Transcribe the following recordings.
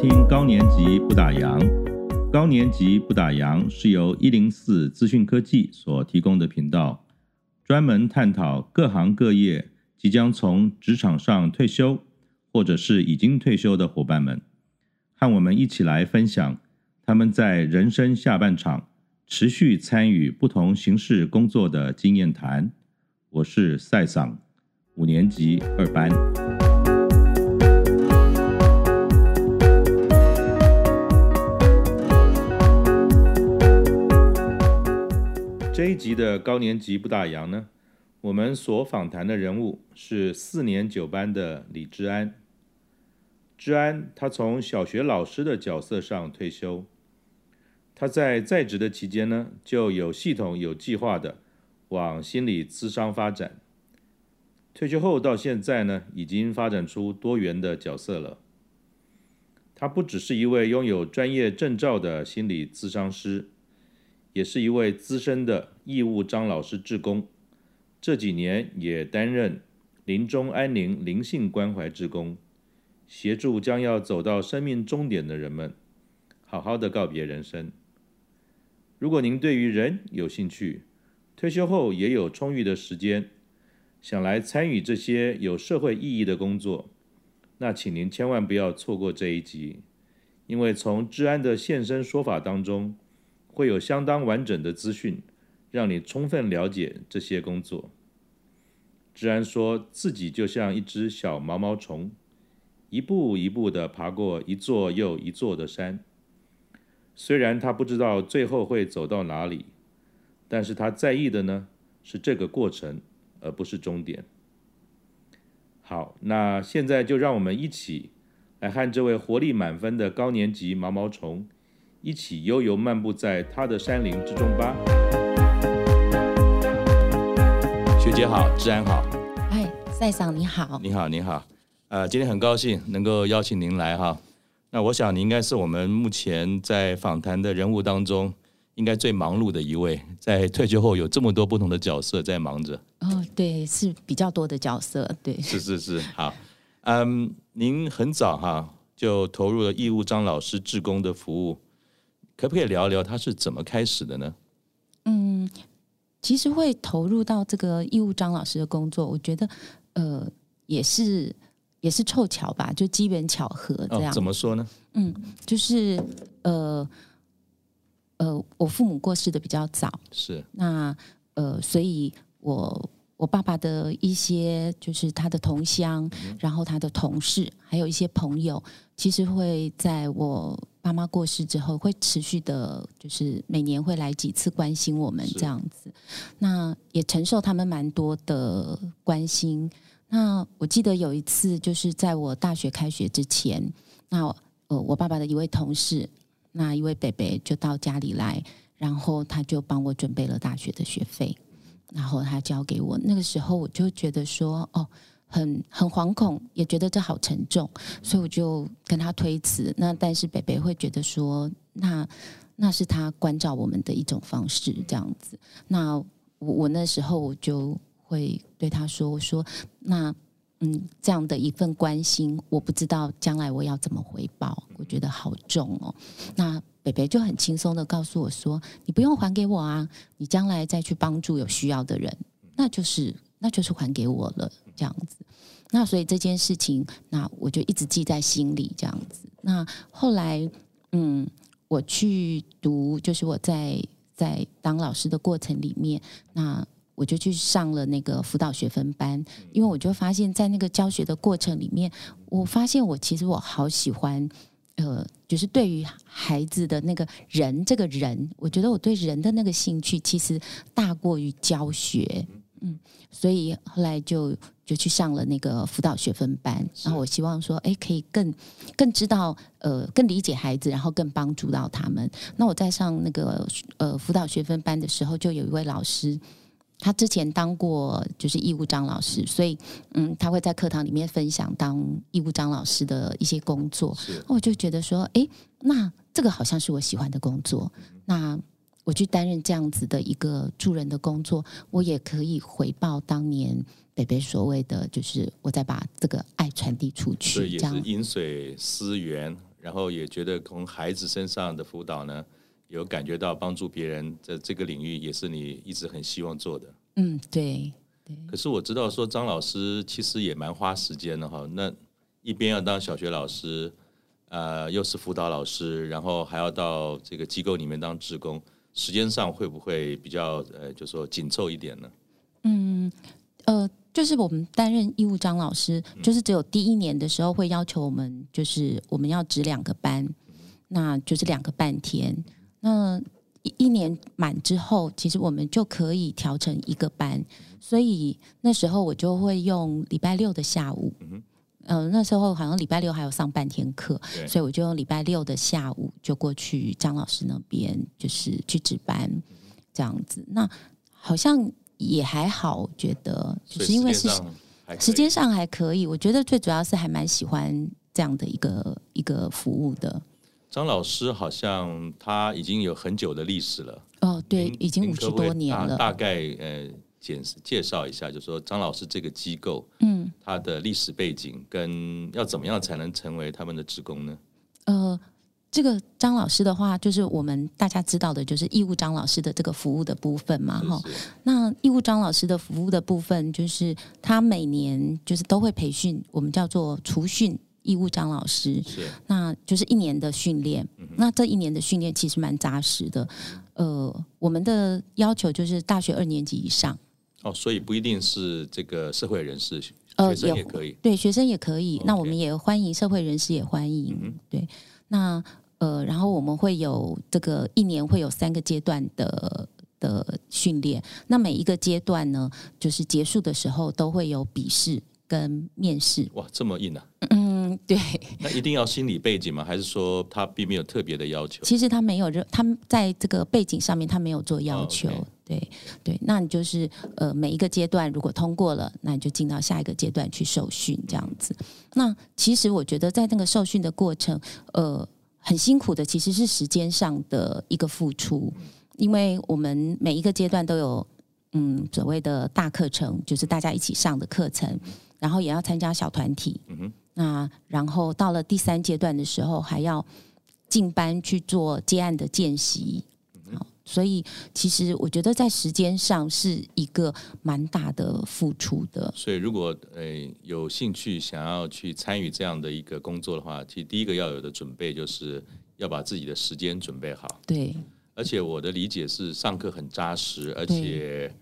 听高年级不打烊。高年级不打烊是由一零四资讯科技所提供的频道，专门探讨各行各业即将从职场上退休，或者是已经退休的伙伴们，和我们一起来分享他们在人生下半场持续参与不同形式工作的经验谈。我是赛桑，五年级二班。这一集的高年级不打烊呢，我们所访谈的人物是四年九班的李志安。志安他从小学老师的角色上退休，他在在职的期间呢，就有系统、有计划的往心理咨商发展。退休后到现在呢，已经发展出多元的角色了。他不只是一位拥有专业证照的心理咨商师。也是一位资深的义务张老师志工，这几年也担任临终安宁灵性关怀志工，协助将要走到生命终点的人们，好好的告别人生。如果您对于人有兴趣，退休后也有充裕的时间，想来参与这些有社会意义的工作，那请您千万不要错过这一集，因为从治安的现身说法当中。会有相当完整的资讯，让你充分了解这些工作。之安说自己就像一只小毛毛虫，一步一步地爬过一座又一座的山。虽然他不知道最后会走到哪里，但是他在意的呢，是这个过程，而不是终点。好，那现在就让我们一起来和这位活力满分的高年级毛毛虫。一起悠游漫步在他的山林之中吧。学姐好，治安好。哎，赛桑你好。你好，你好。呃，今天很高兴能够邀请您来哈。那我想你应该是我们目前在访谈的人物当中，应该最忙碌的一位，在退休后有这么多不同的角色在忙着。哦，对，是比较多的角色，对。是是是，好。嗯，您很早哈就投入了义务张老师志工的服务。可不可以聊一聊他是怎么开始的呢？嗯，其实会投入到这个义务张老师的工作，我觉得呃也是也是凑巧吧，就机缘巧合这样。哦，怎么说呢？嗯，就是呃呃，我父母过世的比较早，是那呃，所以我我爸爸的一些就是他的同乡，嗯，然后他的同事，还有一些朋友，其实会在我。妈妈过世之后，会持续的，就是每年会来几次关心我们这样子。那也承受他们蛮多的关心。那我记得有一次，就是在我大学开学之前，那呃，我爸爸的一位同事，那一位北北就到家里来，然后他就帮我准备了大学的学费，然后他交给我。那个时候我就觉得说，哦。很很惶恐，也觉得这好沉重，所以我就跟他推辞。那但是北北会觉得说，那那是他关照我们的一种方式，这样子。那我我那时候我就会对他说：“我说，那嗯，这样的一份关心，我不知道将来我要怎么回报，我觉得好重哦。”那北北就很轻松的告诉我说：“你不用还给我啊，你将来再去帮助有需要的人，那就是那就是还给我了。”这样子，那所以这件事情，那我就一直记在心里。这样子，那后来，嗯，我去读，就是我在在当老师的过程里面，那我就去上了那个辅导学分班，因为我就发现，在那个教学的过程里面，我发现我其实我好喜欢，呃，就是对于孩子的那个人，这个人，我觉得我对人的那个兴趣，其实大过于教学。嗯，所以后来就就去上了那个辅导学分班，然后我希望说，哎，可以更更知道，呃，更理解孩子，然后更帮助到他们。那我在上那个呃辅导学分班的时候，就有一位老师，他之前当过就是义务张老师，所以嗯，他会在课堂里面分享当义务张老师的一些工作。我就觉得说，哎，那这个好像是我喜欢的工作，那。我去担任这样子的一个助人的工作，我也可以回报当年北北所谓的，就是我在把这个爱传递出去，这样饮水思源，然后也觉得从孩子身上的辅导呢，有感觉到帮助别人在这个领域，也是你一直很希望做的。嗯，对对。可是我知道说张老师其实也蛮花时间的哈，那一边要当小学老师，呃，又是辅导老师，然后还要到这个机构里面当职工，时间上会不会比较呃，就说紧凑一点呢？嗯，呃。就是我们担任义务张老师，就是只有第一年的时候会要求我们，就是我们要值两个班，那就是两个半天。那一一年满之后，其实我们就可以调成一个班。所以那时候我就会用礼拜六的下午，嗯、呃，那时候好像礼拜六还有上半天课，所以我就用礼拜六的下午就过去张老师那边，就是去值班这样子。那好像。也还好，我觉得就是因为是时间上还可以。我觉得最主要是还蛮喜欢这样的一个一个服务的。张老师好像他已经有很久的历史了。哦，对，已经五十多年了。大概呃，简介绍一下，就是说张老师这个机构，嗯，他的历史背景跟要怎么样才能成为他们的职工呢？呃。这个张老师的话，就是我们大家知道的，就是义务张老师的这个服务的部分嘛，哈。那义务张老师的服务的部分，就是他每年就是都会培训，我们叫做除训义务张老师，是，那就是一年的训练。嗯、那这一年的训练其实蛮扎实的。呃，我们的要求就是大学二年级以上。哦，所以不一定是这个社会人士，学生也可以。呃、对，学生也可以。Okay. 那我们也欢迎社会人士也欢迎。嗯、对。那呃，然后我们会有这个一年会有三个阶段的的训练。那每一个阶段呢，就是结束的时候都会有笔试跟面试。哇，这么硬啊！嗯，对。那一定要心理背景吗？还是说他并没有特别的要求？其实他没有，他在这个背景上面他没有做要求。Oh, okay. 对对，那你就是呃每一个阶段如果通过了，那你就进到下一个阶段去受训这样子。那其实我觉得在那个受训的过程，呃。很辛苦的，其实是时间上的一个付出，因为我们每一个阶段都有嗯所谓的大课程，就是大家一起上的课程，然后也要参加小团体，那然后到了第三阶段的时候，还要进班去做接案的见习。所以，其实我觉得在时间上是一个蛮大的付出的。所以，如果呃有兴趣想要去参与这样的一个工作的话，其实第一个要有的准备就是要把自己的时间准备好。对。而且我的理解是，上课很扎实，而且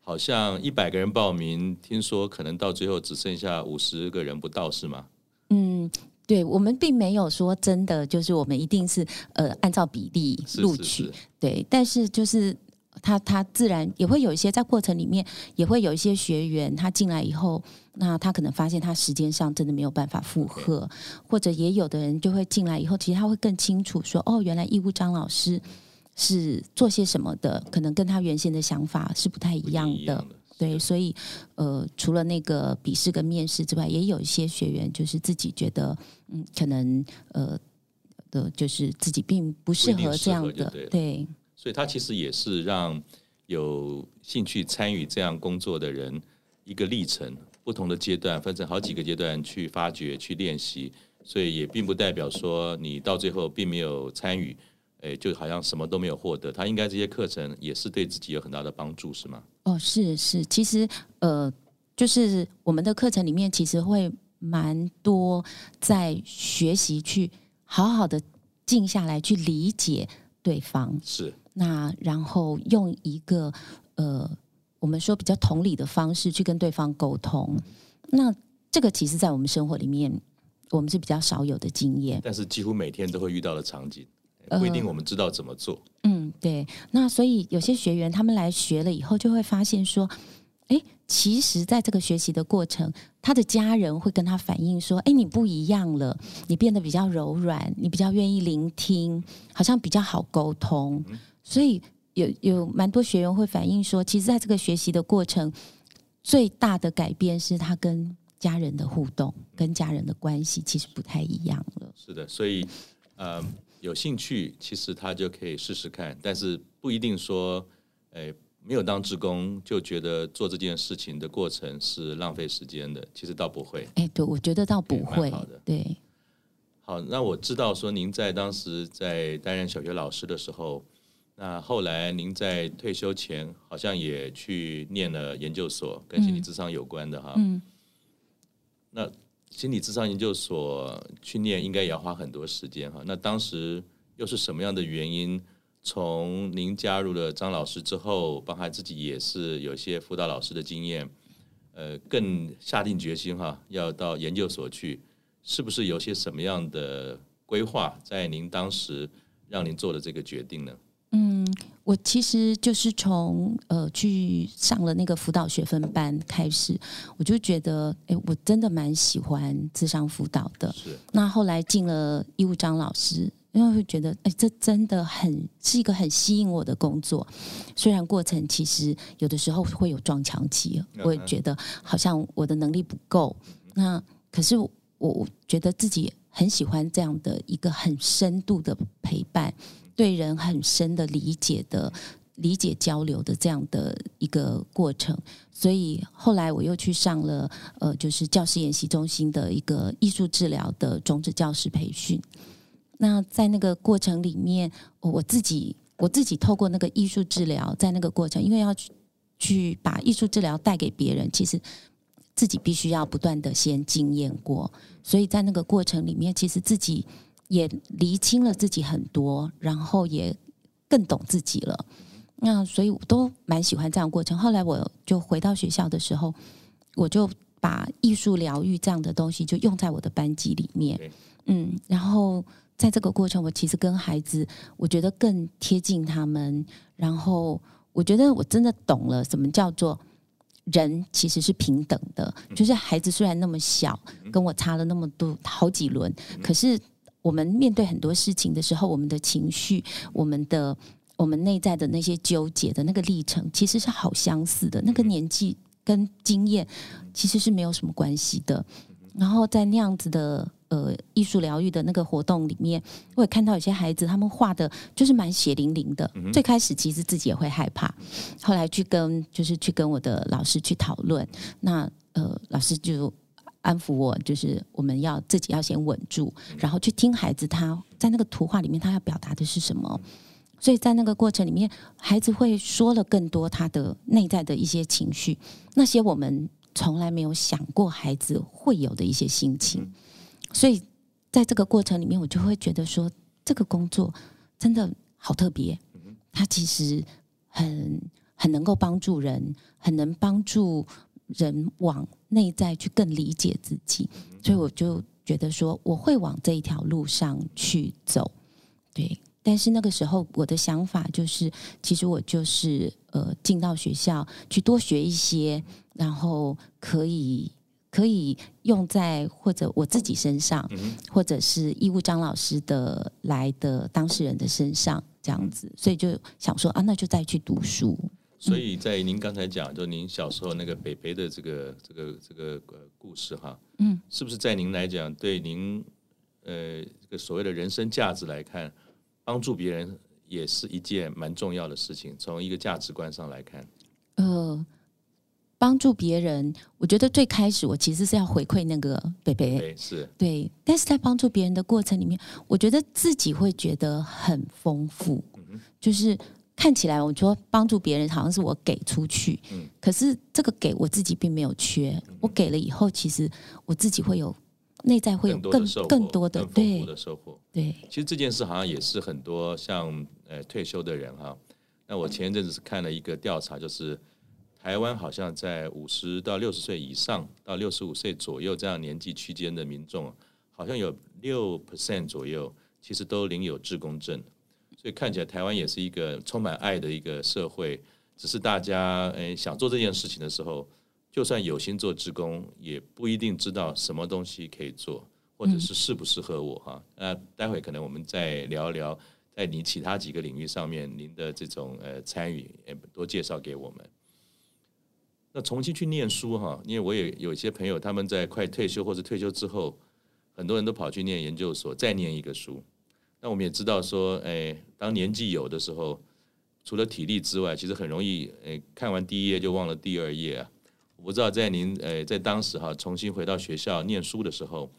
好像一百个人报名，听说可能到最后只剩下五十个人不到，是吗？嗯。对，我们并没有说真的，就是我们一定是呃按照比例录取，是是是对。但是就是他他自然也会有一些在过程里面也会有一些学员，他进来以后，那他可能发现他时间上真的没有办法负荷或者也有的人就会进来以后，其实他会更清楚说，哦，原来义务张老师是做些什么的，可能跟他原先的想法是不太一样的。对，所以呃，除了那个笔试跟面试之外，也有一些学员就是自己觉得，嗯，可能呃的，就是自己并不适合这样的，对，对。所以他其实也是让有兴趣参与这样工作的人一个历程，不同的阶段分成好几个阶段去发掘、去练习，所以也并不代表说你到最后并没有参与，哎，就好像什么都没有获得。他应该这些课程也是对自己有很大的帮助，是吗？哦，是是，其实呃，就是我们的课程里面其实会蛮多在学习，去好好的静下来去理解对方。是。那然后用一个呃，我们说比较同理的方式去跟对方沟通。那这个其实，在我们生活里面，我们是比较少有的经验。但是几乎每天都会遇到的场景。不一定我们知道怎么做。呃，嗯，对。那所以有些学员他们来学了以后，就会发现说，哎，其实在这个学习的过程，他的家人会跟他反映说，哎，你不一样了，你变得比较柔软，你比较愿意聆听，好像比较好沟通。所以有有蛮多学员会反映说，其实在这个学习的过程，最大的改变是他跟家人的互动，跟家人的关系其实不太一样了。是的，所以，嗯。有兴趣，其实他就可以试试看，但是不一定说，哎，没有当职工就觉得做这件事情的过程是浪费时间的。其实倒不会。哎，对，我觉得倒不会。好的，对。好，那我知道说您在当时在担任小学老师的时候，那后来您在退休前好像也去念了研究所，跟心理智商有关的哈。嗯。那心理咨商研究所去念应该也要花很多时间哈。那当时又是什么样的原因，从您加入了张老师之后，包括自己也是有些辅导老师的经验，呃，更下定决心哈，要到研究所去。是不是有些什么样的规划，在您当时让您做的这个决定呢？嗯，我其实就是从呃去上了那个辅导学分班开始，我就觉得，哎，我真的蛮喜欢智商辅导的。是。那后来进了义务张老师，因为会觉得，哎，这真的很是一个很吸引我的工作。虽然过程其实有的时候会有撞墙期，我也觉得好像我的能力不够。那可是。我觉得自己很喜欢这样的一个很深度的陪伴，对人很深的理解的理解交流的这样的一个过程，所以后来我又去上了呃，就是教师研习中心的一个艺术治疗的种子教师培训。那在那个过程里面，我自己我自己透过那个艺术治疗，在那个过程，因为要去去把艺术治疗带给别人，其实。自己必须要不断的先经验过，所以在那个过程里面，其实自己也厘清了自己很多，然后也更懂自己了。那所以我都蛮喜欢这样的过程。后来我就回到学校的时候，我就把艺术疗愈这样的东西就用在我的班级里面。嗯，然后在这个过程，我其实跟孩子，我觉得更贴近他们，然后我觉得我真的懂了什么叫做。人其实是平等的，就是孩子虽然那么小，跟我差了那么多好几轮，可是我们面对很多事情的时候，我们的情绪、我们的我们内在的那些纠结的那个历程，其实是好相似的。那个年纪跟经验其实是没有什么关系的。然后在那样子的。呃，艺术疗愈的那个活动里面，我也看到有些孩子，他们画的就是蛮血淋淋的。最开始其实自己也会害怕，后来去跟就是去跟我的老师去讨论，那呃，老师就安抚我，就是我们要自己要先稳住，然后去听孩子他在那个图画里面他要表达的是什么。所以在那个过程里面，孩子会说了更多他的内在的一些情绪，那些我们从来没有想过孩子会有的一些心情。所以，在这个过程里面，我就会觉得说，这个工作真的好特别。它其实很很能够帮助人，很能帮助人往内在去更理解自己。所以我就觉得说，我会往这一条路上去走。对，但是那个时候我的想法就是，其实我就是呃，进到学校去多学一些，然后可以。可以用在或者我自己身上，或者是义务张老师的来的当事人的身上，这样子，所以就想说啊，那就再去读书。所以在您刚才讲，就您小时候那个北北的这个这个这个故事哈，嗯，是不是在您来讲，对您呃这个所谓的人生价值来看，帮助别人也是一件蛮重要的事情？从一个价值观上来看，呃。帮助别人，我觉得最开始我其实是要回馈那个北北，是对。但是在帮助别人的过程里面，我觉得自己会觉得很丰富，就是看起来我说帮助别人好像是我给出去，可是这个给我自己并没有缺，我给了以后，其实我自己会有内在会有更更多的对的收获。对，其实这件事好像也是很多像呃退休的人哈。那我前一阵子是看了一个调查，就是。台湾好像在五十到六十岁以上到六十五岁左右这样年纪区间的民众，好像有六 percent 左右，其实都领有志工证，所以看起来台湾也是一个充满爱的一个社会。只是大家诶想做这件事情的时候，就算有心做志工，也不一定知道什么东西可以做，或者是适不适合我哈。那待会可能我们再聊一聊，在你其他几个领域上面，您的这种呃参与，诶多介绍给我们。那重新去念书哈，因为我也有一些朋友，他们在快退休或者退休之后，很多人都跑去念研究所，再念一个书。那我们也知道说，哎，当年纪有的时候，除了体力之外，其实很容易，哎，看完第一页就忘了第二页啊。我不知道在您，哎，在当时哈，重新回到学校念书的时候，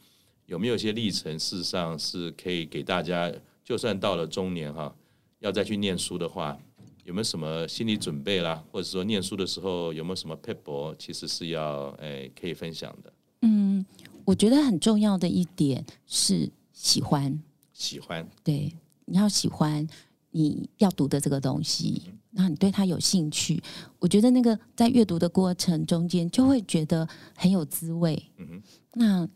有没有一些历程，事实上是可以给大家，就算到了中年哈，要再去念书的话，有没有什么心理准备啦？或者说念书的时候有没有什么撇步，其实是要诶可以分享的。嗯，我觉得很重要的一点是喜欢，喜欢，对，你要喜欢你要读的这个东西，然后你对它有兴趣，我觉得那个在阅读的过程中间就会觉得很有滋味。嗯哼，那。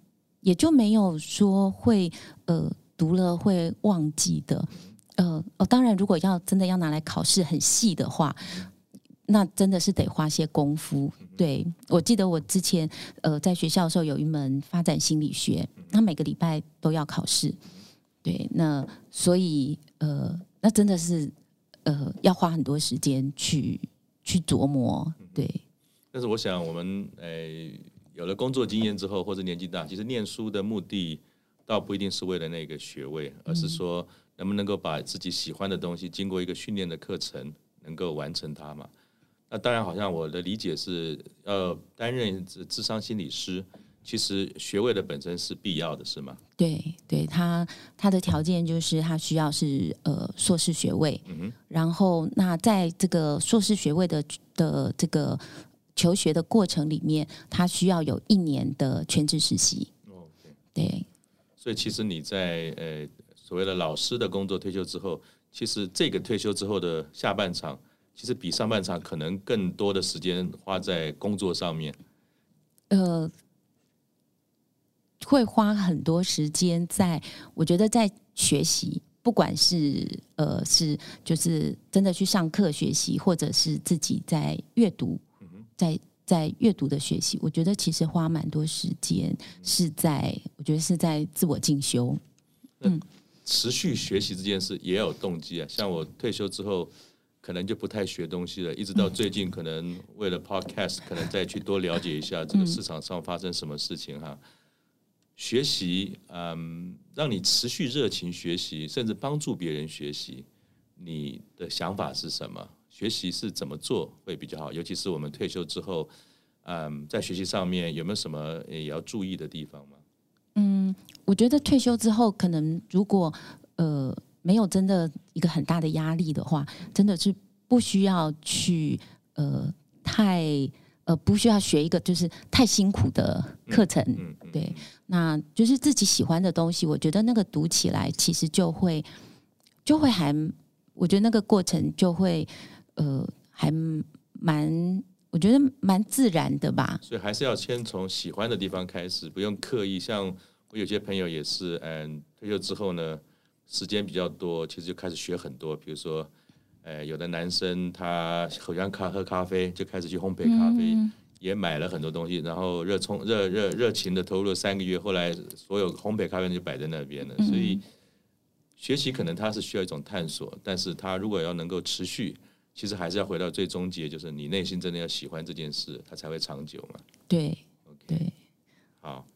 也就没有说会呃读了会忘记的，呃哦，当然如果要真的要拿来考试很细的话，那真的是得花些功夫。对，我记得我之前呃在学校的时候有一门发展心理学，那每个礼拜都要考试，对，那所以呃那真的是呃要花很多时间去去琢磨，对。但是我想我们诶。呃有了工作经验之后，或者年纪大，其实念书的目的倒不一定是为了那个学位，而是说能不能够把自己喜欢的东西，经过一个训练的课程，能够完成它嘛。那当然，好像我的理解是要担任智商心理师，其实学位的本身是必要的，是吗？对，对他他的条件就是他需要是呃硕士学位，嗯，然后那在这个硕士学位的的这个。求学的过程里面，他需要有一年的全职实习。Okay. 对，所以其实你在呃所谓的老师的工作退休之后，其实这个退休之后的下半场，其实比上半场可能更多的时间花在工作上面。呃，会花很多时间在，我觉得在学习，不管是呃是就是真的去上课学习，或者是自己在阅读。在在阅读的学习，我觉得其实花蛮多时间是在，我觉得是在自我进修。嗯，持续学习这件事也有动机啊。像我退休之后，可能就不太学东西了，一直到最近，可能为了 Podcast，可能再去多了解一下这个市场上发生什么事情哈。学习，嗯，让你持续热情学习，甚至帮助别人学习，你的想法是什么？学习是怎么做会比较好？尤其是我们退休之后，嗯，在学习上面有没有什么也要注意的地方吗？嗯，我觉得退休之后，可能如果呃没有真的一个很大的压力的话，真的是不需要去呃太呃不需要学一个就是太辛苦的课程。嗯嗯嗯、对，那就是自己喜欢的东西，我觉得那个读起来其实就会就会还，我觉得那个过程就会。呃，还蛮，我觉得蛮自然的吧。所以还是要先从喜欢的地方开始，不用刻意。像我有些朋友也是，嗯，退休之后呢，时间比较多，其实就开始学很多。比如说，呃，有的男生他喜欢咖喝咖啡，就开始去烘焙咖啡，嗯、也买了很多东西，然后热冲热热热情的投入了三个月，后来所有烘焙咖啡就摆在那边了。所以学习可能它是需要一种探索，但是它如果要能够持续。其实还是要回到最终结，就是你内心真的要喜欢这件事，它才会长久嘛。对，OK，对，好。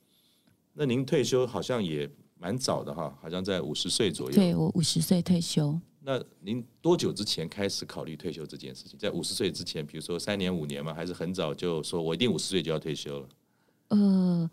那您退休好像也蛮早的哈，好像在五十岁左右。对，我五十岁退休。那您多久之前开始考虑退休这件事情？在五十岁之前，比如说三年、五年嘛？还是很早就说我一定五十岁就要退休了？呃。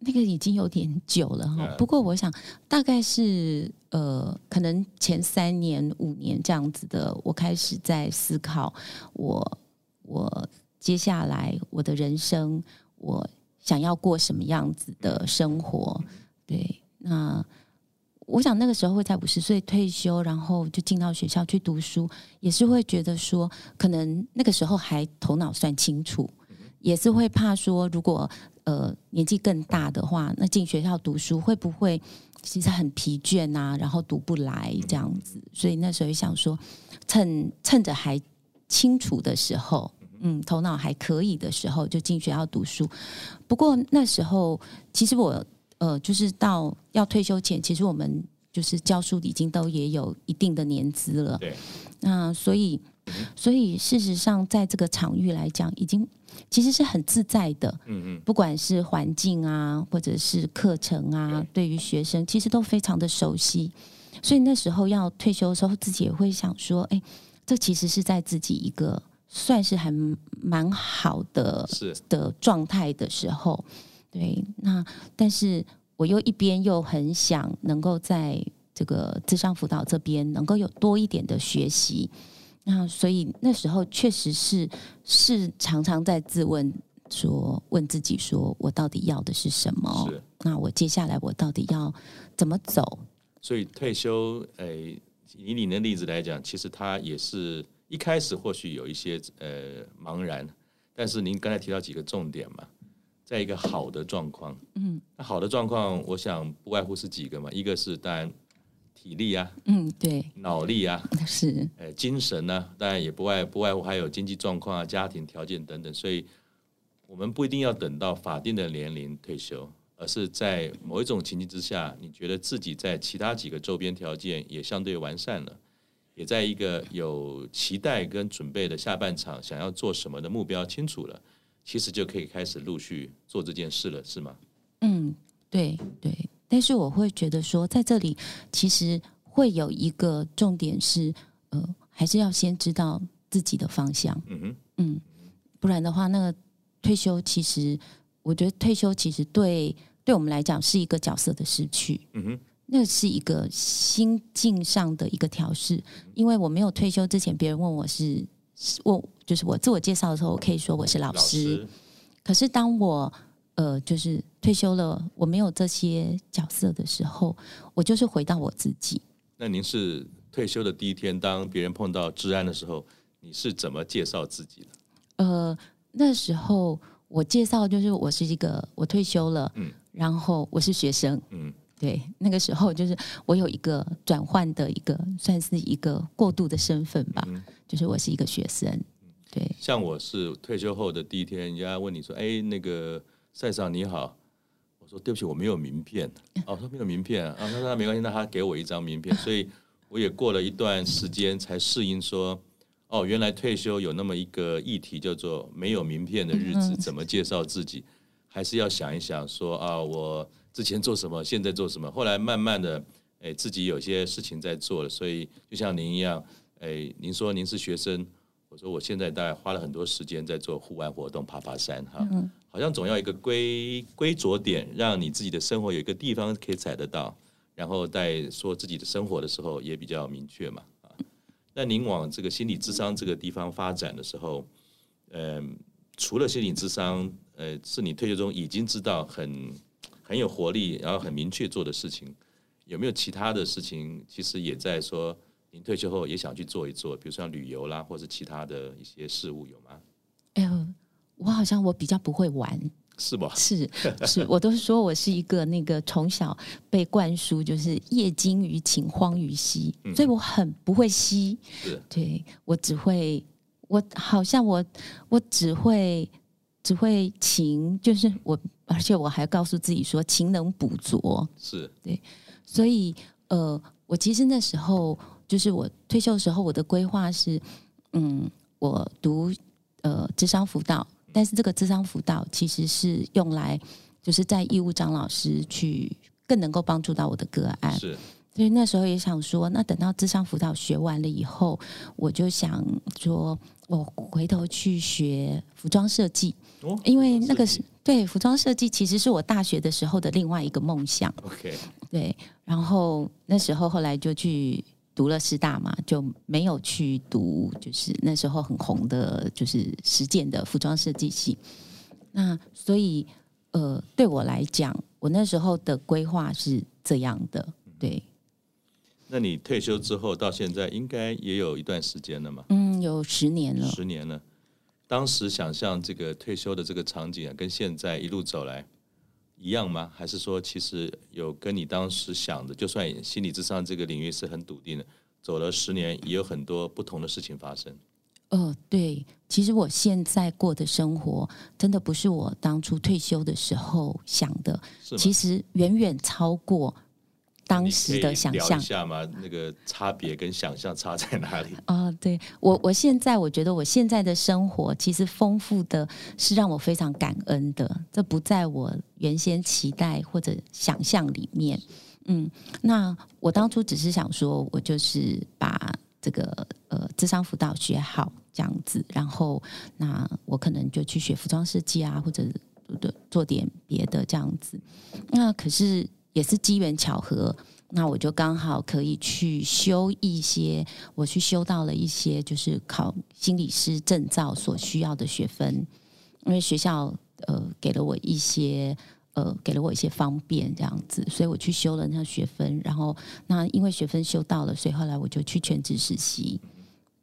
那个已经有点久了哈，不过我想大概是呃，可能前三年五年这样子的，我开始在思考我我接下来我的人生，我想要过什么样子的生活？对，那我想那个时候会在五十岁退休，然后就进到学校去读书，也是会觉得说，可能那个时候还头脑算清楚，也是会怕说如果。呃，年纪更大的话，那进学校读书会不会其实很疲倦啊？然后读不来这样子，所以那时候想说，趁趁着还清楚的时候，嗯，头脑还可以的时候，就进学校读书。不过那时候，其实我呃，就是到要退休前，其实我们就是教书已经都也有一定的年资了。对，那所以。所以，事实上，在这个场域来讲，已经其实是很自在的。嗯嗯，不管是环境啊，或者是课程啊，对于学生其实都非常的熟悉。所以那时候要退休的时候，自己也会想说：“哎，这其实是在自己一个算是还蛮好的的状态的时候。”对，那但是我又一边又很想能够在这个智商辅导这边能够有多一点的学习，那所以那时候确实是是常常在自问说，问自己说我到底要的是什么？是那我接下来我到底要怎么走？所以退休，诶、呃，以你的例子来讲，其实他也是一开始或许有一些呃茫然，但是您刚才提到几个重点嘛。在一个好的状况，嗯，那好的状况，我想不外乎是几个嘛，一个是当然体力啊，嗯，对，脑力啊，是，呃，精神呢、啊，当然也不外不外乎还有经济状况啊、家庭条件等等，所以我们不一定要等到法定的年龄退休，而是在某一种情境之下，你觉得自己在其他几个周边条件也相对完善了，也在一个有期待跟准备的下半场，想要做什么的目标清楚了。其实就可以开始陆续做这件事了，是吗？嗯，对对。但是我会觉得说，在这里其实会有一个重点是，呃，还是要先知道自己的方向。嗯哼，嗯，不然的话，那个退休其实，我觉得退休其实对对我们来讲是一个角色的失去。嗯哼，那是一个心境上的一个调试。因为我没有退休之前，别人问我是。我就是我自我介绍的时候，我可以说我是老师。老师。可是当我呃，就是退休了，我没有这些角色的时候，我就是回到我自己。那您是退休的第一天，当别人碰到治安的时候，你是怎么介绍自己的？呃，那时候我介绍就是我是一个我退休了，嗯，然后我是学生，嗯。对，那个时候就是我有一个转换的一个，算是一个过渡的身份吧。嗯、就是我是一个学生，对。像我是退休后的第一天，人家问你说：“哎，那个赛长你好。”我说：“对不起，我没有名片。”哦，说没有名片啊。他说：“没关系，那他给我一张名片。”所以我也过了一段时间才适应说：“哦，原来退休有那么一个议题叫做没有名片的日子，怎么介绍自己？还是要想一想说啊，我。”之前做什么，现在做什么？后来慢慢的，哎，自己有些事情在做了，所以就像您一样，哎，您说您是学生，我说我现在大概花了很多时间在做户外活动，爬爬山，哈，嗯、好像总要一个归归着点，让你自己的生活有一个地方可以踩得到，然后在说自己的生活的时候也比较明确嘛，啊，那您往这个心理智商这个地方发展的时候，嗯，除了心理智商，呃，是你退休中已经知道很。很有活力，然后很明确做的事情，有没有其他的事情？其实也在说，您退休后也想去做一做，比如说像旅游啦，或者其他的一些事物，有吗？哎呦，我好像我比较不会玩 是吧？是是，我都是说我是一个那个从小被灌输就是业精于勤，荒于嬉，嗯、所以我很不会嬉。是，对我只会，我好像我我只会。只会勤，就是我，而且我还告诉自己说勤能补拙，是对，所以呃，我其实那时候就是我退休的时候，我的规划是，嗯，我读呃智商辅导，但是这个智商辅导其实是用来就是在义务张老师去更能够帮助到我的个案，是，所以那时候也想说，那等到智商辅导学完了以后，我就想说我回头去学服装设计。哦、因为那个是对服装设计，其实是我大学的时候的另外一个梦想。OK，对，然后那时候后来就去读了师大嘛，就没有去读，就是那时候很红的，就是实践的服装设计系。那所以呃，对我来讲，我那时候的规划是这样的。对，那你退休之后到现在，应该也有一段时间了嘛？嗯，有十年了，十年了。当时想象这个退休的这个场景啊，跟现在一路走来一样吗？还是说，其实有跟你当时想的，就算心理智商这个领域是很笃定的，走了十年，也有很多不同的事情发生？哦，对，其实我现在过的生活，真的不是我当初退休的时候想的，是？其实远远超过。当时的想象，一下嘛？那个差别跟想象差在哪里？哦，对我，我现在我觉得我现在的生活其实丰富的是让我非常感恩的，这不在我原先期待或者想象里面。嗯，那我当初只是想说，我就是把这个呃智商辅导学好这样子，然后那我可能就去学服装设计啊，或者的做点别的这样子。那可是也是机缘巧合，那我就刚好可以去修一些，我去修到了一些就是考心理师证照所需要的学分，因为学校呃给了我一些。呃，给了我一些方便这样子，所以我去修了那学分，然后那因为学分修到了，所以后来我就去全职实习，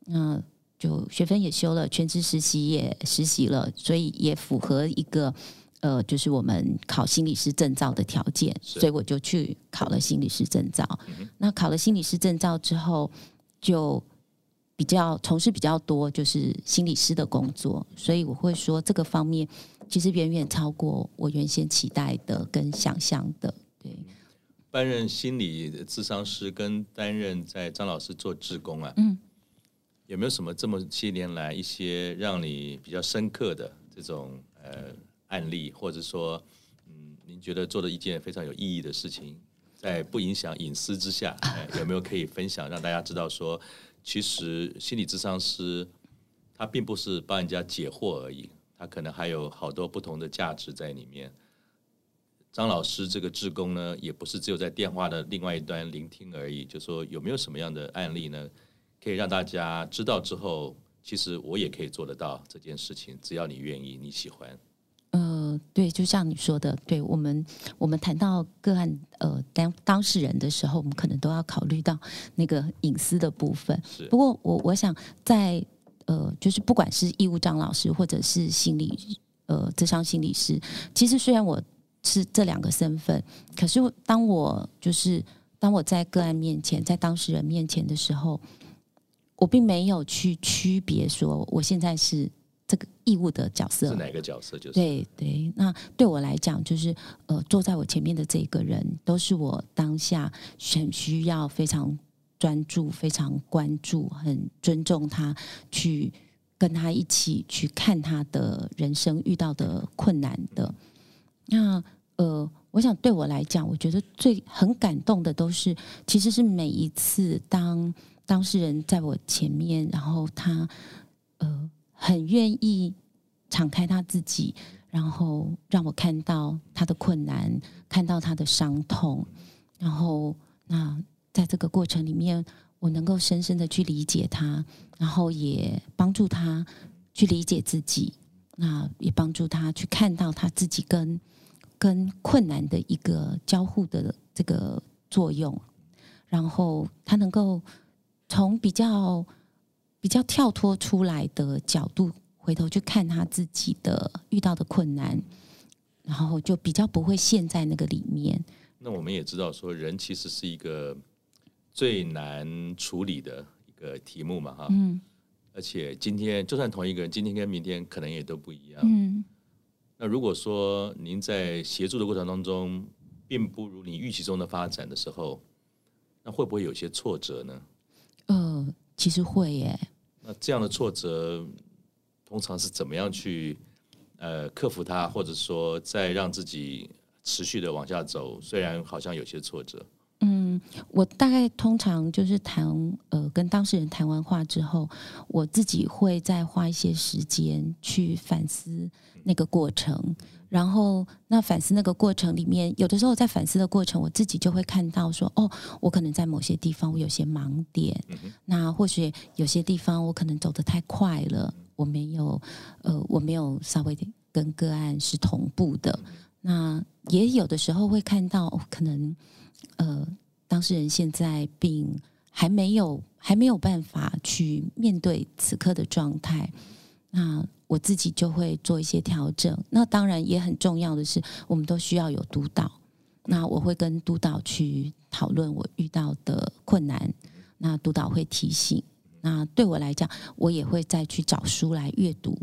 那就学分也修了，全职实习也实习了，所以也符合一个呃，就是我们考心理师证照的条件，所以我就去考了心理师证照。那考了心理师证照之后，就比较从事比较多就是心理师的工作，所以我会说这个方面。其实远远超过我原先期待的跟想象的。对，担任心理智商师跟担任在张老师做志工啊，嗯，有没有什么这么些年来一些让你比较深刻的这种呃案例，或者说，嗯，您觉得做的一件非常有意义的事情，在不影响隐私之下，呃，有没有可以分享，让大家知道说，其实心理咨商师他并不是帮人家解惑而已。他可能还有好多不同的价值在里面。张老师这个志工呢，也不是只有在电话的另外一端聆听而已。就说有没有什么样的案例呢，可以让大家知道之后，其实我也可以做得到这件事情，只要你愿意，你喜欢。呃，对，就像你说的，对我们我们谈到个案呃当当事人的时候，我们可能都要考虑到那个隐私的部分。是。不过我我想在。呃，就是不管是义务张老师，或者是心理呃智商心理师，其实虽然我是这两个身份，可是当我就是当我在个案面前，在当事人面前的时候，我并没有去区别说我现在是这个义务的角色，是哪个角色？就是对对。那对我来讲，就是呃坐在我前面的这个人，都是我当下很需要非常。专注，非常关注，很尊重他，去跟他一起去看他的人生遇到的困难的。那呃，我想对我来讲，我觉得最很感动的都是，其实是每一次当当事人在我前面，然后他呃很愿意敞开他自己，然后让我看到他的困难，看到他的伤痛，然后那。在这个过程里面，我能够深深的去理解他，然后也帮助他去理解自己，那也帮助他去看到他自己跟跟困难的一个交互的这个作用，然后他能够从比较比较跳脱出来的角度回头去看他自己的遇到的困难，然后就比较不会陷在那个里面。那我们也知道说，人其实是一个。最难处理的一个题目嘛，哈，嗯，而且今天就算同一个人，今天跟明天可能也都不一样，嗯。那如果说您在协助的过程当中，并不如你预期中的发展的时候，那会不会有些挫折呢？呃，其实会耶。那这样的挫折，通常是怎么样去呃克服它，或者说再让自己持续的往下走？虽然好像有些挫折。嗯，我大概通常就是谈呃，跟当事人谈完话之后，我自己会再花一些时间去反思那个过程。然后，那反思那个过程里面，有的时候在反思的过程，我自己就会看到说，哦，我可能在某些地方我有些盲点。那或许有些地方我可能走得太快了，我没有呃，我没有稍微跟个案是同步的。那也有的时候会看到，哦，可能。呃，当事人现在并还没有还没有办法去面对此刻的状态，那我自己就会做一些调整。那当然也很重要的是，我们都需要有督导。那我会跟督导去讨论我遇到的困难，那督导会提醒。那对我来讲，我也会再去找书来阅读，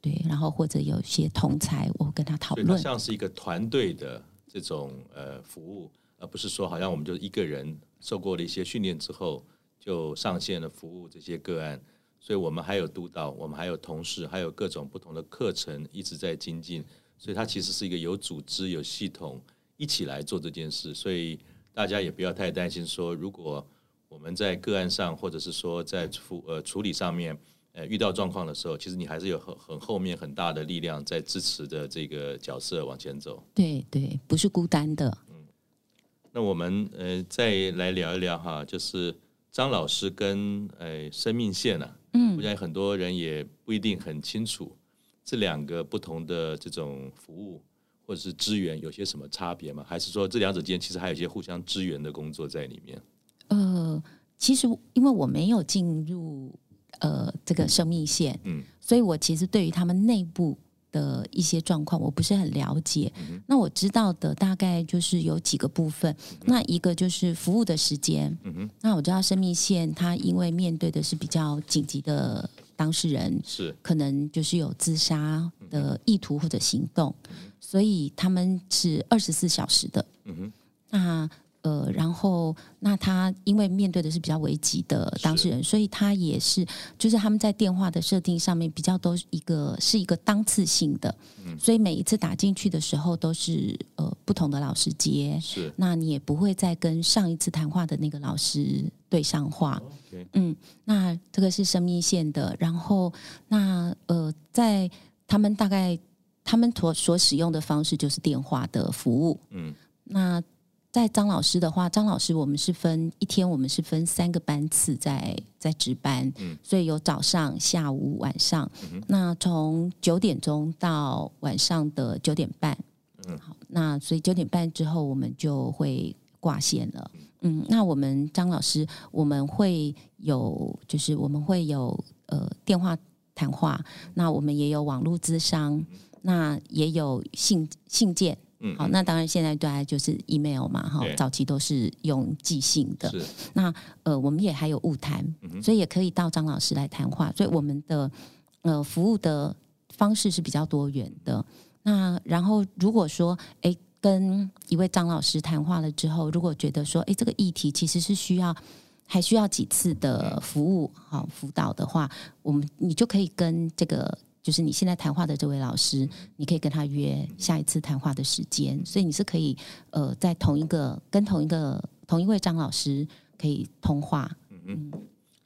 对，然后或者有些同才，我会跟他讨论，像是一个团队的这种呃服务。而不是说，好像我们就一个人受过了一些训练之后，就上线了服务这些个案。所以我们还有督导，我们还有同事，还有各种不同的课程一直在精进。所以它其实是一个有组织、有系统一起来做这件事。所以大家也不要太担心说，如果我们在个案上，或者是说在处呃处理上面呃遇到状况的时候，其实你还是有很很后面很大的力量在支持的这个角色往前走。对对，不是孤单的。嗯，那我们呃再来聊一聊哈，就是张老师跟呃生命线啊，嗯，我想很多人也不一定很清楚这两个不同的这种服务或者是资源有些什么差别吗？还是说这两者之间其实还有一些互相支援的工作在里面？呃，其实因为我没有进入呃这个生命线，嗯，所以我其实对于他们内部的一些状况我不是很了解。嗯、那我知道的大概就是有几个部分，嗯、那一个就是服务的时间，嗯，那我知道生命线它因为面对的是比较紧急的当事人，是。可能就是有自杀的意图或者行动，嗯、所以他们是二十四小时的，嗯哼，那。呃，然后那他因为面对的是比较危急的当事人，所以他也是，就是他们在电话的设定上面比较都是一个是一个当次性的，嗯，所以每一次打进去的时候都是呃不同的老师接，是，那你也不会再跟上一次谈话的那个老师对上话.嗯，那这个是生命线的，然后那呃，在他们大概他们所所使用的方式就是电话的服务，嗯，那。在张老师的话，张老师我们是分一天，我们是分三个班次在在值班，嗯，所以有早上、下午、晚上。嗯、那从九点钟到晚上的九点半，嗯，好，那所以九点半之后我们就会挂线了，嗯，那我们张老师我们会有，就是我们会有呃电话谈话，那我们也有网络咨商，那也有信信件。嗯，好，那当然现在大家就是 email 嘛，哈，早期都是用寄信的。是，那呃，我们也还有物谈，所以也可以到张老师来谈话。所以我们的呃服务的方式是比较多元的。那然后如果说，哎，跟一位张老师谈话了之后，如果觉得说，哎，这个议题其实是需要还需要几次的服务，好辅导的话，我们你就可以跟这个。就是你现在谈话的这位老师，你可以跟他约下一次谈话的时间，所以你是可以呃在同一个跟同一个同一位张老师可以通话。嗯嗯，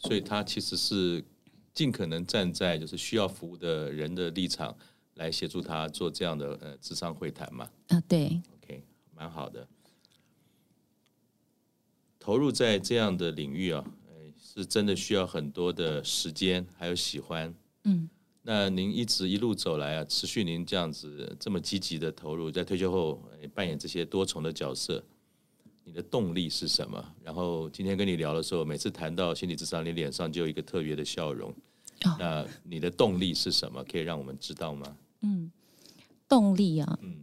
所以他其实是尽可能站在就是需要服务的人的立场来协助他做这样的呃智商会谈嘛。啊、呃，对。OK，蛮好的。投入在这样的领域啊，是真的需要很多的时间还有喜欢。嗯。那您一直一路走来啊，持续您这样子这么积极的投入，在退休后扮演这些多重的角色，你的动力是什么？然后今天跟你聊的时候，每次谈到心理智商，你脸上就有一个特别的笑容。哦。那你的动力是什么？可以让我们知道吗？嗯，动力啊，嗯，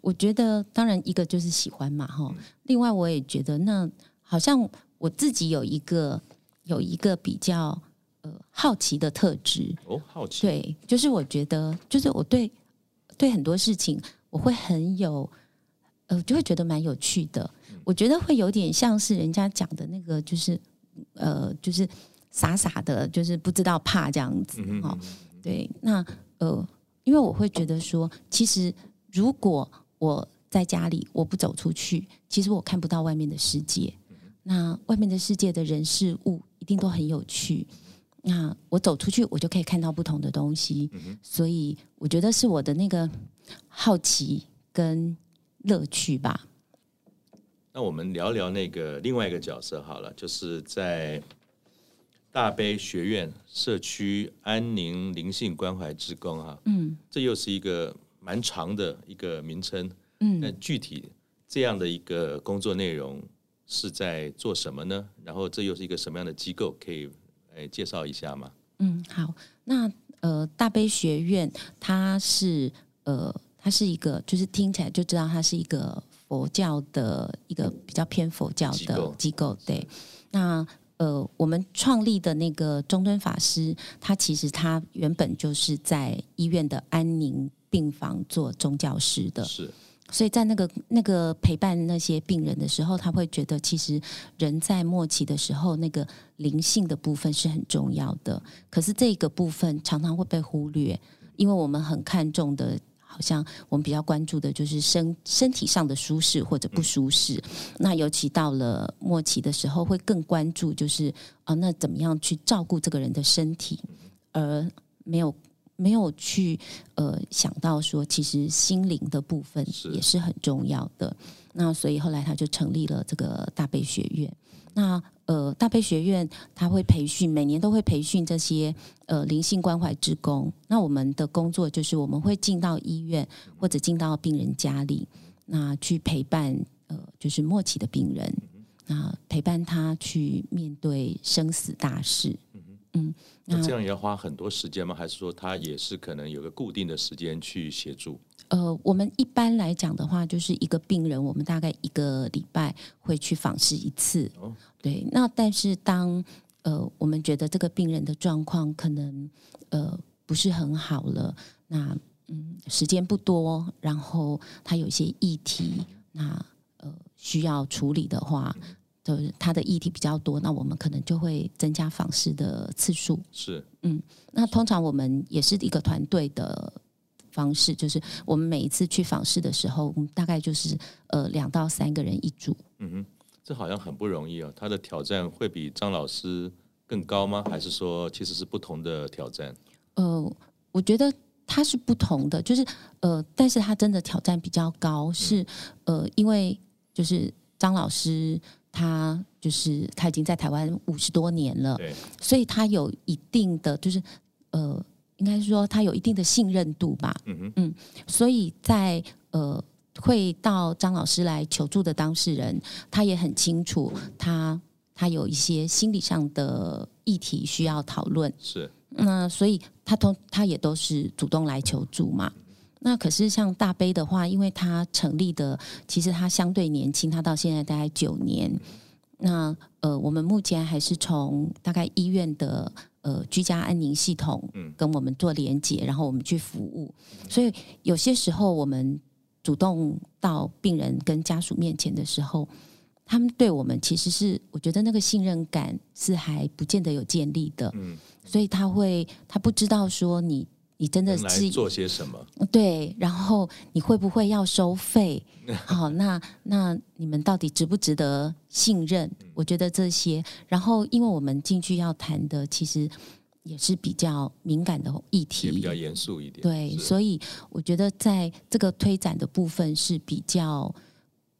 我觉得当然一个就是喜欢嘛，哈。另外我也觉得，那好像我自己有一个有一个比较。呃，好奇的特质哦，好奇对，就是我觉得，就是我对对很多事情，我会很有呃，就会觉得蛮有趣的。嗯、我觉得会有点像是人家讲的那个，就是呃，就是傻傻的，就是不知道怕这样子哈、哦。对，那呃，因为我会觉得说，其实如果我在家里，我不走出去，其实我看不到外面的世界。那外面的世界的人事物一定都很有趣。那我走出去，我就可以看到不同的东西，嗯、所以我觉得是我的那个好奇跟乐趣吧。那我们聊聊那个另外一个角色好了，就是在大悲学院社区安宁灵性关怀职工哈。嗯，这又是一个蛮长的一个名称。嗯，那具体这样的一个工作内容是在做什么呢？然后这又是一个什么样的机构可以？来介绍一下吗？嗯，好。那呃，大悲学院它是呃，它是一个，就是听起来就知道它是一个佛教的一个比较偏佛教的机构。机构对。那呃，我们创立的那个中敦法师，他其实他原本就是在医院的安宁病房做宗教师的。是。所以在那个那个陪伴那些病人的时候，他会觉得其实人在末期的时候，那个灵性的部分是很重要的。可是这个部分常常会被忽略，因为我们很看重的，好像我们比较关注的就是身身体上的舒适或者不舒适。那尤其到了末期的时候，会更关注就是啊，那怎么样去照顾这个人的身体，而没有没有去呃想到说，其实心灵的部分也是很重要的。那所以后来他就成立了这个大悲学院。那呃，大悲学院他会培训，每年都会培训这些呃灵性关怀职工。那我们的工作就是我们会进到医院或者进到病人家里，那去陪伴呃就是末期的病人，那陪伴他去面对生死大事。嗯，那这样也要花很多时间吗？还是说他也是可能有个固定的时间去协助？呃，我们一般来讲的话，就是一个病人，我们大概一个礼拜会去访视一次。哦，对。那但是当呃我们觉得这个病人的状况可能呃不是很好了，那嗯时间不多，然后他有一些议题，那呃需要处理的话，就是他的议题比较多，那我们可能就会增加访视的次数。是，嗯，那通常我们也是一个团队的。方式就是，我们每一次去访视的时候，我们大概就是呃两到三个人一组。嗯哼，这好像很不容易哦。他的挑战会比张老师更高吗？还是说其实是不同的挑战？呃，我觉得他是不同的，就是呃，但是他真的挑战比较高，是呃，因为就是张老师他就是他已经在台湾五十多年了，对，所以他有一定的就是呃。应该是说他有一定的信任度吧，嗯嗯，所以在呃会到张老师来求助的当事人，他也很清楚他他有一些心理上的议题需要讨论，是那所以他通他也都是主动来求助嘛。那可是像大悲的话，因为他成立的其实他相对年轻，他到现在大概九年。那呃，我们目前还是从大概医院的。呃，居家安宁系统跟我们做连接，然后我们去服务。所以有些时候，我们主动到病人跟家属面前的时候，他们对我们其实是，我觉得那个信任感是还不见得有建立的。嗯，所以他会，他不知道说你。你真的是做些什么？对，然后你会不会要收费？好，那那你们到底值不值得信任？我觉得这些，然后因为我们进去要谈的，其实也是比较敏感的议题，也比较严肃一点。对，所以我觉得在这个推展的部分是比较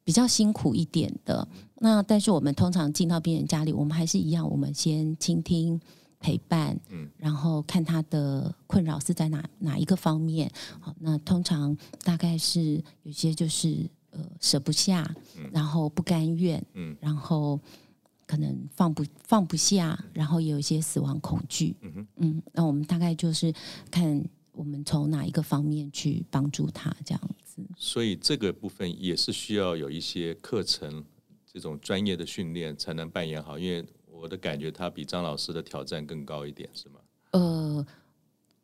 比较辛苦一点的。那但是我们通常进到病人家里，我们还是一样，我们先倾听。陪伴，嗯，然后看他的困扰是在哪哪一个方面。好，那通常大概是有些就是呃舍不下，然后不甘愿，嗯，然后可能放不放不下，然后有一些死亡恐惧，嗯嗯，那我们大概就是看我们从哪一个方面去帮助他这样子。所以这个部分也是需要有一些课程，这种专业的训练才能扮演好，因为。我的感觉，他比张老师的挑战更高一点，是吗？呃，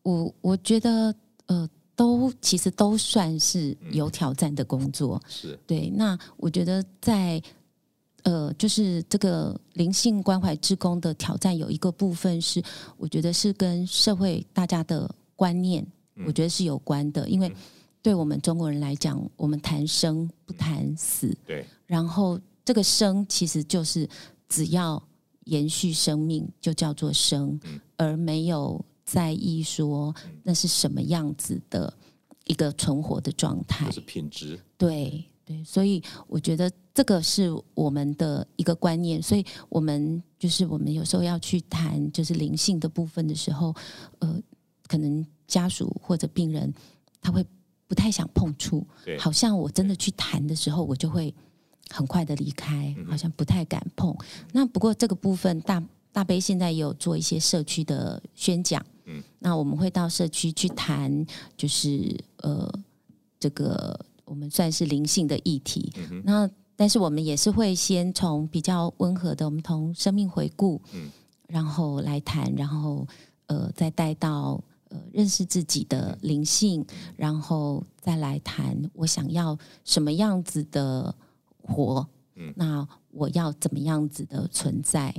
我我觉得，呃，都其实都算是有挑战的工作。嗯、是对。那我觉得在，呃，就是这个灵性关怀志工的挑战，有一个部分是，我觉得是跟社会大家的观念，嗯、我觉得是有关的。因为对我们中国人来讲，我们谈生不谈死。嗯、对。然后这个生其实就是只要。延续生命就叫做生，而没有在意说那是什么样子的一个存活的状态，就是品质。对对，所以我觉得这个是我们的一个观念。所以我们就是我们有时候要去谈就是灵性的部分的时候，呃，可能家属或者病人他会不太想碰触，好像我真的去谈的时候，我就会。很快的离开，好像不太敢碰。那不过这个部分，大大悲现在也有做一些社区的宣讲。嗯，那我们会到社区去谈，就是呃，这个我们算是灵性的议题。嗯。那但是我们也是会先从比较温和的，我们从生命回顾，嗯，然后来谈，然后呃，再带到呃认识自己的灵性，然后再来谈我想要什么样子的。活，嗯，那我要怎么样子的存在？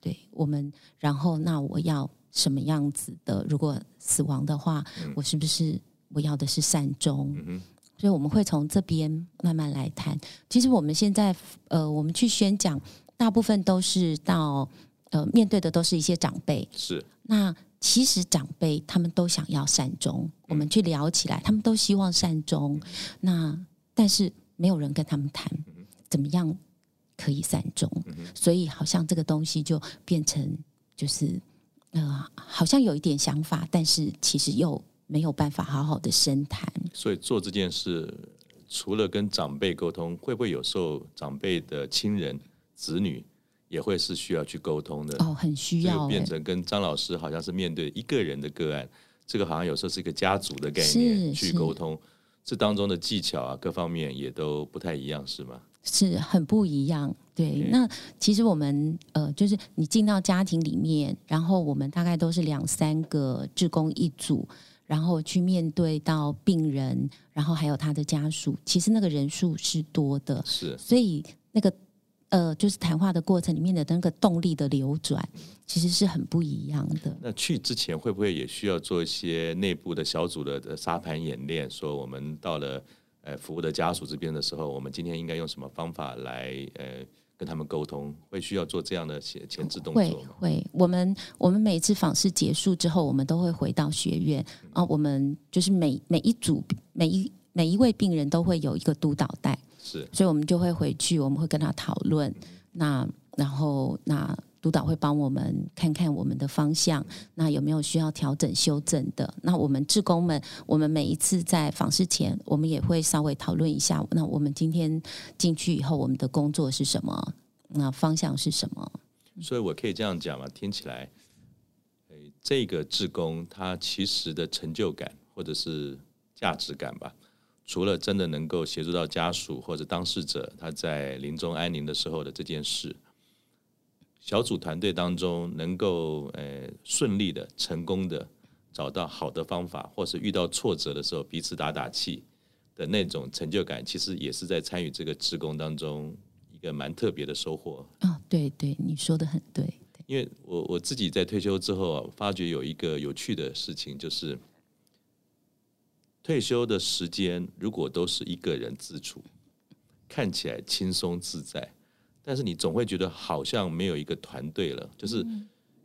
对我们，然后那我要什么样子的？如果死亡的话，嗯，我是不是我要的是善终？所以我们会从这边慢慢来谈。其实我们现在，呃，我们去宣讲，大部分都是到，呃，面对的都是一些长辈。是，那其实长辈他们都想要善终，我们去聊起来，他们都希望善终。那但是没有人跟他们谈怎么样可以善终，所以好像这个东西就变成就是呃，好像有一点想法，但是其实又没有办法好好的深谈。所以做这件事，除了跟长辈沟通，会不会有时候长辈的亲人、子女？也会是需要去沟通的哦，很需要变成跟张老师好像是面对一个人的个案，这个好像有时候是一个家族的概念去沟通，这当中的技巧啊，各方面也都不太一样，是吗？是很不一样。对，嗯、那其实我们呃，就是你进到家庭里面，然后我们大概都是两三个志工一组，然后去面对到病人，然后还有他的家属，其实那个人数是多的，是，所以那个。呃，就是谈话的过程里面的那个动力的流转，其实是很不一样的。那去之前会不会也需要做一些内部的小组的沙盘演练？说我们到了呃服务的家属这边的时候，我们今天应该用什么方法来呃跟他们沟通？会需要做这样的前前置动作吗？会会，我们我们每一次访视结束之后，我们都会回到学院啊，我们就是每每一组每一每一位病人都会有一个督导带。是，所以我们就会回去，我们会跟他讨论。那然后，那督导会帮我们看看我们的方向，那有没有需要调整修正的？那我们志工们，我们每一次在访视前，我们也会稍微讨论一下。那我们今天进去以后，我们的工作是什么？那方向是什么？所以我可以这样讲嘛？听起来，这个志工他其实的成就感或者是价值感吧。除了真的能够协助到家属或者当事者他在临终安宁的时候的这件事，小组团队当中能够呃顺利的、成功的找到好的方法，或是遇到挫折的时候彼此打打气的那种成就感，其实也是在参与这个职工当中一个蛮特别的收获。哦，对对，你说的很。对，因为我我自己在退休之后啊，发觉有一个有趣的事情就是。退休的时间，如果都是一个人自处，看起来轻松自在，但是你总会觉得好像没有一个团队了，就是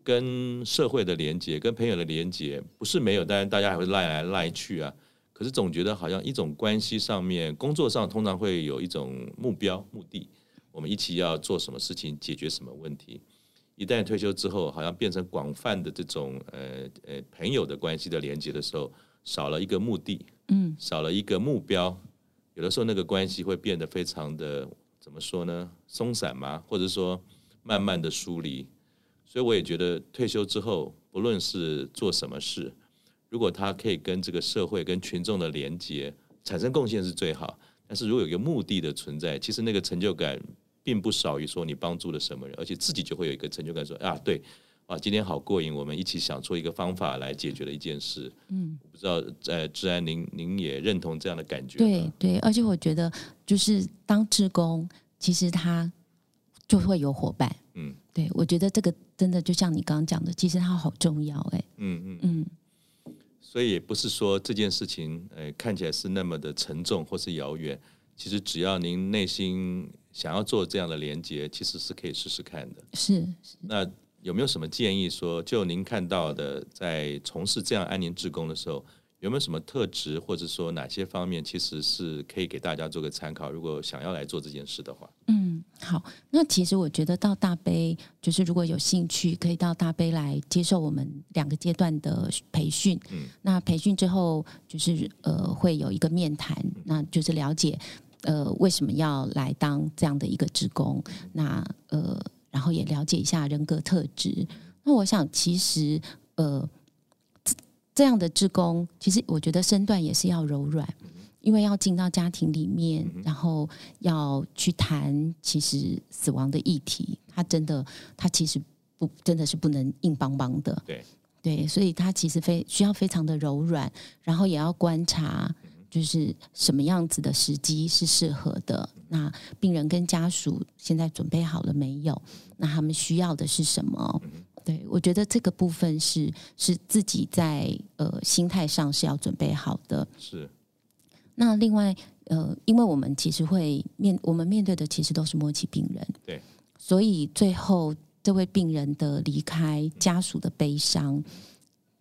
跟社会的连接、跟朋友的连接不是没有，当然大家还会赖来赖去啊。可是总觉得好像一种关系上面，工作上通常会有一种目标、目的，我们一起要做什么事情，解决什么问题。一旦退休之后，好像变成广泛的这种呃呃朋友的关系的连接的时候。少了一个目的，嗯，少了一个目标，有的时候那个关系会变得非常的怎么说呢？松散吗？或者说慢慢的疏离。所以我也觉得退休之后，不论是做什么事，如果他可以跟这个社会、跟群众的连接产生贡献是最好。但是如果有一个目的的存在，其实那个成就感并不少于说你帮助了什么人，而且自己就会有一个成就感说，说啊，对。啊，今天好过瘾！我们一起想出一个方法来解决了一件事。嗯，我不知道，呃，治安，您您也认同这样的感觉？对对，而且我觉得，就是当志工，其实他就会有伙伴。嗯，对，我觉得这个真的就像你刚刚讲的，其实它好重要。哎，嗯嗯嗯。所以也不是说这件事情，呃，看起来是那么的沉重或是遥远。其实只要您内心想要做这样的连接，其实是可以试试看的。是，是那。有没有什么建议说，就您看到的，在从事这样安宁志工的时候，有没有什么特质，或者说哪些方面，其实是可以给大家做个参考？如果想要来做这件事的话，嗯，好，那其实我觉得到大杯，就是如果有兴趣，可以到大杯来接受我们两个阶段的培训。嗯，那培训之后，就是呃，会有一个面谈，那就是了解呃为什么要来当这样的一个职工。那呃。然后也了解一下人格特质。那我想，其实呃，这样的志工，其实我觉得身段也是要柔软，因为要进到家庭里面，然后要去谈其实死亡的议题，他真的，他其实不真的是不能硬邦邦的。对对，所以他其实非需要非常的柔软，然后也要观察。就是什么样子的时机是适合的？那病人跟家属现在准备好了没有？那他们需要的是什么？对，我觉得这个部分是是自己在呃心态上是要准备好的。是。那另外呃，因为我们其实会面我们面对的其实都是末期病人，对，所以最后这位病人的离开，家属的悲伤。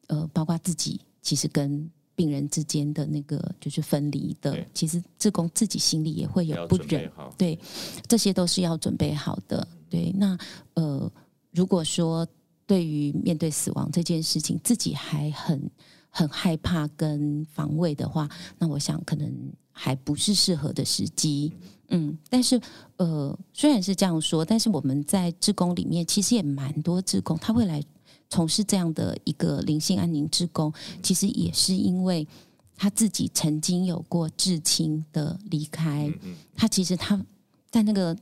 呃，包括自己其实跟病人之间的那个就是分离的，其实志工自己心里也会有不忍，对，这些都是要准备好的。对，那呃，如果说对于面对死亡这件事情，自己还很很害怕跟防卫的话，那我想可能还不是适合的时机。嗯，但是呃，虽然是这样说，但是我们在志工里面其实也蛮多志工，他会来从事这样的一个灵性安宁志工，其实也是因为他自己曾经有过至亲的离开，他其实他在那个。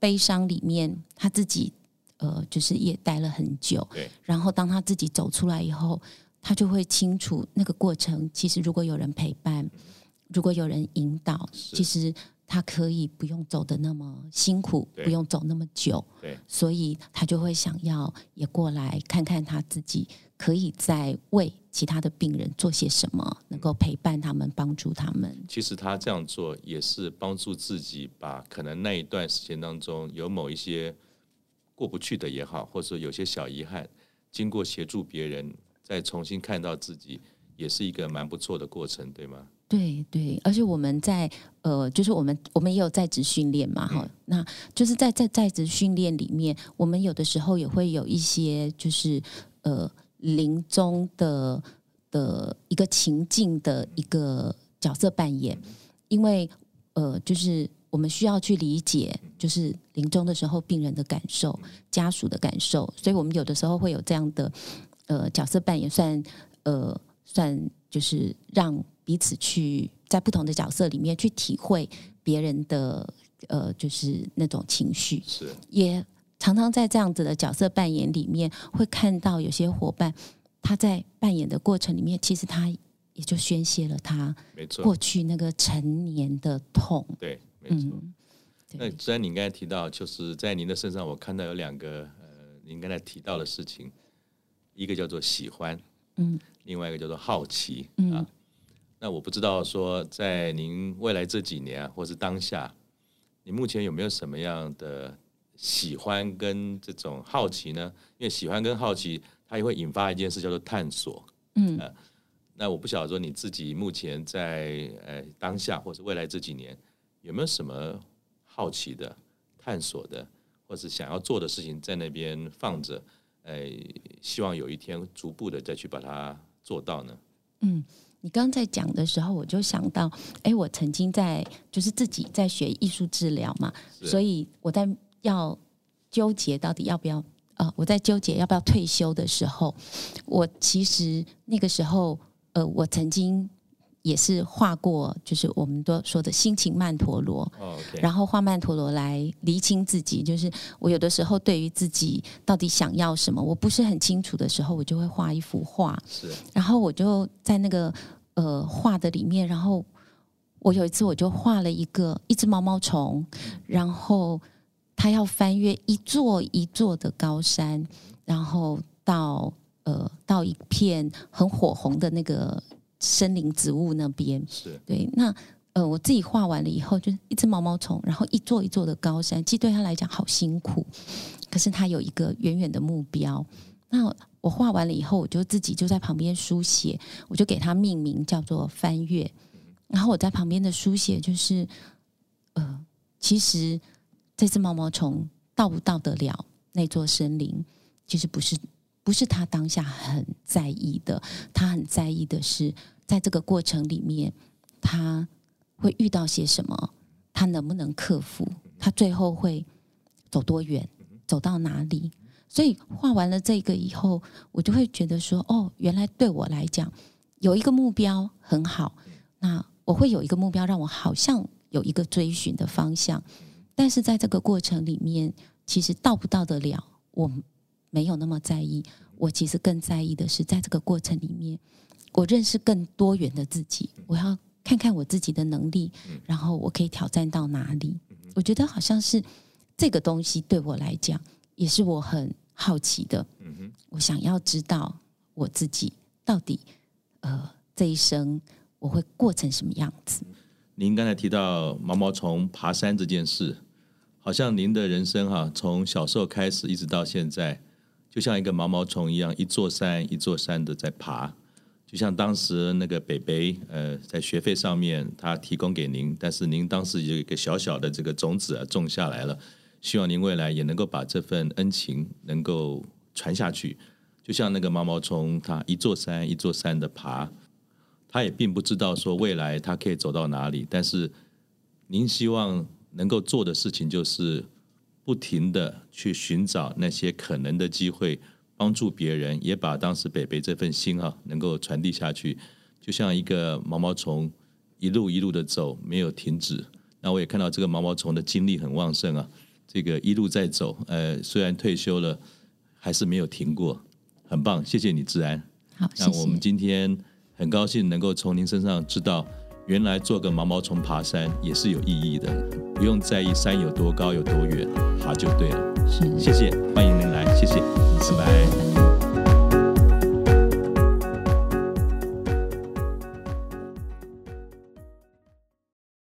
悲伤里面，他自己呃，就是也待了很久。对。然后当他自己走出来以后，他就会清楚那个过程。其实如果有人陪伴，如果有人引导，其实他可以不用走的那么辛苦，不用走那么久。对。所以他就会想要也过来看看他自己。可以在为其他的病人做些什么，能够陪伴他们，帮助他们。其实他这样做也是帮助自己，把可能那一段时间当中有某一些过不去的也好，或者说有些小遗憾，经过协助别人，再重新看到自己，也是一个蛮不错的过程，对吗？对对，而且我们在呃，就是我们我们也有在职训练嘛，哈、嗯，那就是在在在职训练里面，我们有的时候也会有一些就是呃。临终的的一个情境的一个角色扮演，因为呃，就是我们需要去理解，就是临终的时候病人的感受、家属的感受，所以我们有的时候会有这样的呃角色扮演，算呃算就是让彼此去在不同的角色里面去体会别人的呃就是那种情绪，是也。常常在这样子的角色扮演里面，会看到有些伙伴，他在扮演的过程里面，其实他也就宣泄了他过去那个成年的痛。对，没错。嗯、那虽然您刚才提到，就是在您的身上，我看到有两个呃，您刚才提到的事情，一个叫做喜欢，嗯，另外一个叫做好奇，嗯、啊。那我不知道说，在您未来这几年，或是当下，你目前有没有什么样的？喜欢跟这种好奇呢，因为喜欢跟好奇，它也会引发一件事叫做探索。嗯，呃、那我不晓得说你自己目前在呃当下或是未来这几年，有没有什么好奇的、探索的，或是想要做的事情在那边放着，哎，希望有一天逐步的再去把它做到呢？嗯，你刚刚在讲的时候，我就想到，哎，我曾经在就是自己在学艺术治疗嘛，所以我在。要纠结到底要不要？呃，我在纠结要不要退休的时候，我其实那个时候，呃，我曾经也是画过，就是我们都说的心情曼陀罗。Oh. 然后画曼陀罗来厘清自己，就是我有的时候对于自己到底想要什么，我不是很清楚的时候，我就会画一幅画。是。然后我就在那个呃画的里面，然后我有一次我就画了一个一只毛毛虫，然后。它要翻越一座一座的高山，然后到呃到一片很火红的那个森林植物那边。是对。那呃我自己画完了以后，就是一只毛毛虫，然后一座一座的高山，其实对他来讲好辛苦。可是他有一个远远的目标。那我画完了以后，我就自己就在旁边书写，我就给他命名叫做翻越。然后我在旁边的书写就是呃其实。这只毛毛虫到不到得了那座森林，其实不是不是他当下很在意的，他很在意的是，在这个过程里面，他会遇到些什么，他能不能克服，他最后会走多远，走到哪里。所以画完了这个以后，我就会觉得说，哦，原来对我来讲，有一个目标很好，那我会有一个目标，让我好像有一个追寻的方向。但是在这个过程里面，其实到不到得了，我没有那么在意。我其实更在意的是，在这个过程里面，我认识更多元的自己。我要看看我自己的能力，然后我可以挑战到哪里。我觉得好像是这个东西对我来讲，也是我很好奇的。我想要知道我自己到底，呃，这一生我会过成什么样子。您刚才提到毛毛虫爬山这件事。好像您的人生哈，从小时候开始一直到现在，就像一个毛毛虫一样，一座山一座山的在爬。就像当时那个北北，呃，在学费上面他提供给您，但是您当时有一个小小的这个种子啊种下来了，希望您未来也能够把这份恩情能够传下去。就像那个毛毛虫，它一座山一座山的爬，它也并不知道说未来它可以走到哪里，但是您希望能够做的事情就是不停的去寻找那些可能的机会。帮助别人，也把当时北北这份心啊，能够传递下去，就像一个毛毛虫一路一路的走，没有停止。那我也看到这个毛毛虫的精力很旺盛啊，这个一路在走。呃，虽然退休了，还是没有停过，很棒。谢谢你，志安。好，谢谢。那我们今天很高兴能够从您身上知道，原来做个毛毛虫爬山也是有意义的，不用在意山有多高有多远，爬就对了。是，谢谢，欢迎您来，谢谢。拜拜。